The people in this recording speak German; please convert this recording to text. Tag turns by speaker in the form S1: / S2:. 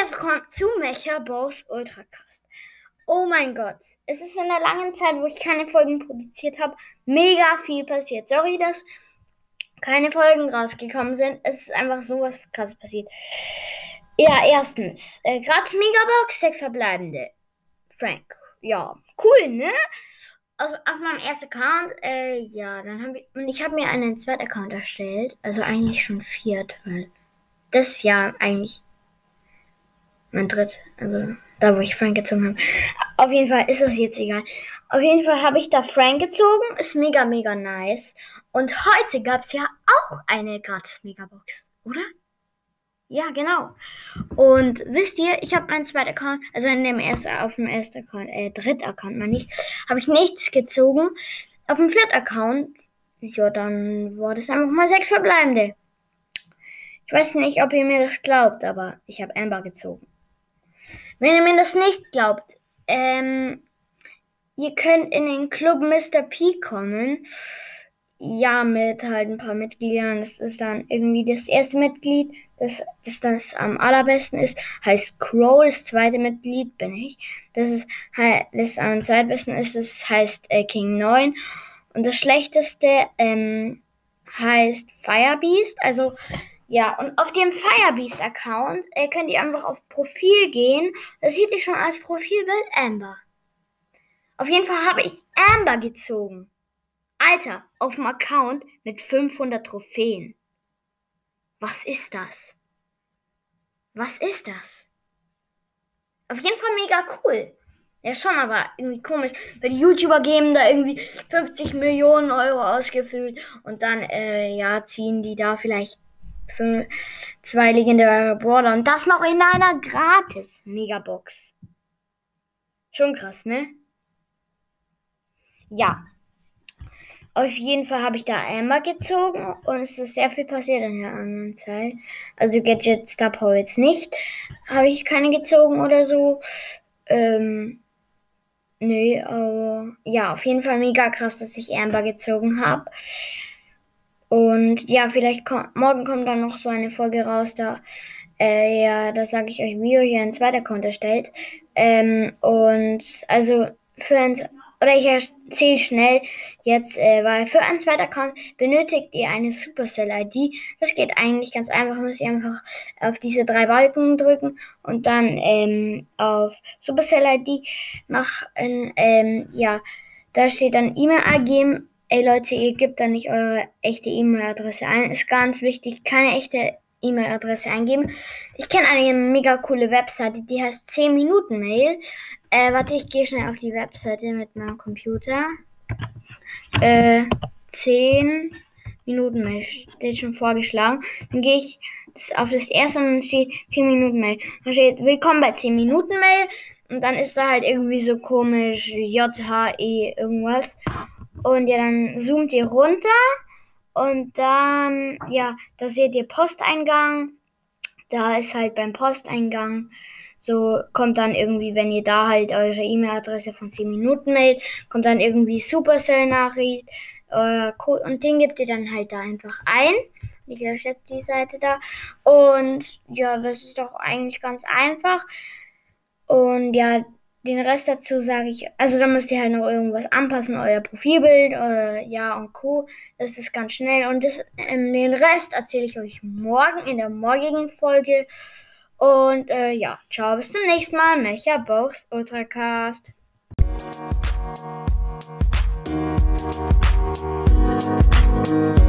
S1: herzlich willkommen zu Mecha Boss Ultracast. Oh mein Gott, es ist in der langen Zeit, wo ich keine Folgen produziert habe, mega viel passiert. Sorry, dass keine Folgen rausgekommen sind. Es ist einfach so was krasses passiert. Ja, erstens, äh, gratis Megabox, sechs verbleibende. Frank. Ja, cool, ne? Also auf meinem ersten Account, äh, ja, dann habe ich, und ich habe mir einen zweiten Account erstellt, also eigentlich schon viert, weil das Jahr eigentlich mein dritt, also da, wo ich Frank gezogen habe. Auf jeden Fall ist es jetzt egal. Auf jeden Fall habe ich da Frank gezogen, ist mega, mega nice. Und heute gab es ja auch eine gratis Megabox, oder? Ja, genau. Und wisst ihr, ich habe meinen zweiten Account, also in dem ersten, auf dem ersten Account, äh, dritten Account meine ich, habe ich nichts gezogen. Auf dem vierten Account, ja, dann war das einfach mal sechs verbleibende. Ich weiß nicht, ob ihr mir das glaubt, aber ich habe Amber gezogen. Wenn ihr mir das nicht glaubt, ähm, ihr könnt in den Club Mr. P kommen ja, mit halt ein paar Mitgliedern. Das ist dann irgendwie das erste Mitglied, das, das, das am allerbesten ist, heißt Crow. Das zweite Mitglied bin ich. Das ist das am zweitbesten ist, das heißt äh, King 9. Und das schlechteste ähm, heißt Firebeast. Also ja, und auf dem Firebeast-Account äh, könnt ihr einfach auf Profil gehen. Das sieht ihr schon als Profilbild Amber. Auf jeden Fall habe ich Amber gezogen. Alter, auf dem Account mit 500 Trophäen. Was ist das? Was ist das? Auf jeden Fall mega cool. Ja, schon, aber irgendwie komisch, weil die YouTuber geben da irgendwie 50 Millionen Euro ausgefüllt und dann, äh, ja, ziehen die da vielleicht für zwei legendäre Brawler und das noch in einer gratis Megabox. Schon krass, ne? Ja, auf jeden Fall habe ich da Amber gezogen und es ist sehr viel passiert in der anderen Zeit. Also Gadget Star Power jetzt nicht. Habe ich keine gezogen oder so. Ähm, nö, aber ja, auf jeden Fall mega krass, dass ich Amber gezogen habe. Und ja, vielleicht kommt, morgen kommt dann noch so eine Folge raus, da, äh, ja, da sage ich euch, wie ihr hier ein zweiter Account erstellt. Ähm, und also für ein oder ich erzähle schnell jetzt, äh, weil für einen zweiten Account benötigt ihr eine Supercell-ID. Das geht eigentlich ganz einfach. Müsst ihr einfach auf diese drei Balken drücken und dann ähm, auf Supercell-ID nach, ähm, ja, da steht dann E-Mail eingeben. Ey Leute, ihr gebt da nicht eure echte E-Mail-Adresse ein. Ist ganz wichtig, keine echte E-Mail-Adresse eingeben. Ich kenne eine mega coole Webseite, die heißt 10 Minuten Mail. Äh, warte, ich gehe schnell auf die Webseite mit meinem Computer. Äh, 10 Minuten Mail steht schon vorgeschlagen. Dann gehe ich auf das erste und dann steht 10 Minuten Mail. Dann steht Willkommen bei 10 Minuten Mail. Und dann ist da halt irgendwie so komisch J-H-E irgendwas. Und ja, dann zoomt ihr runter. Und dann, ja, da seht ihr Posteingang. Da ist halt beim Posteingang so kommt dann irgendwie, wenn ihr da halt eure E-Mail-Adresse von 10 Minuten mailt, kommt dann irgendwie Supercell-Nachricht, euer Code und den gebt ihr dann halt da einfach ein. Ich lösche jetzt die Seite da. Und ja, das ist doch eigentlich ganz einfach. Und ja, den Rest dazu sage ich, also da müsst ihr halt noch irgendwas anpassen, euer Profilbild, euer Ja und Co. Das ist ganz schnell. Und das, ähm, den Rest erzähle ich euch morgen in der morgigen Folge. Und äh, ja, ciao, bis zum nächsten Mal. Mecha Box Ultracast. Musik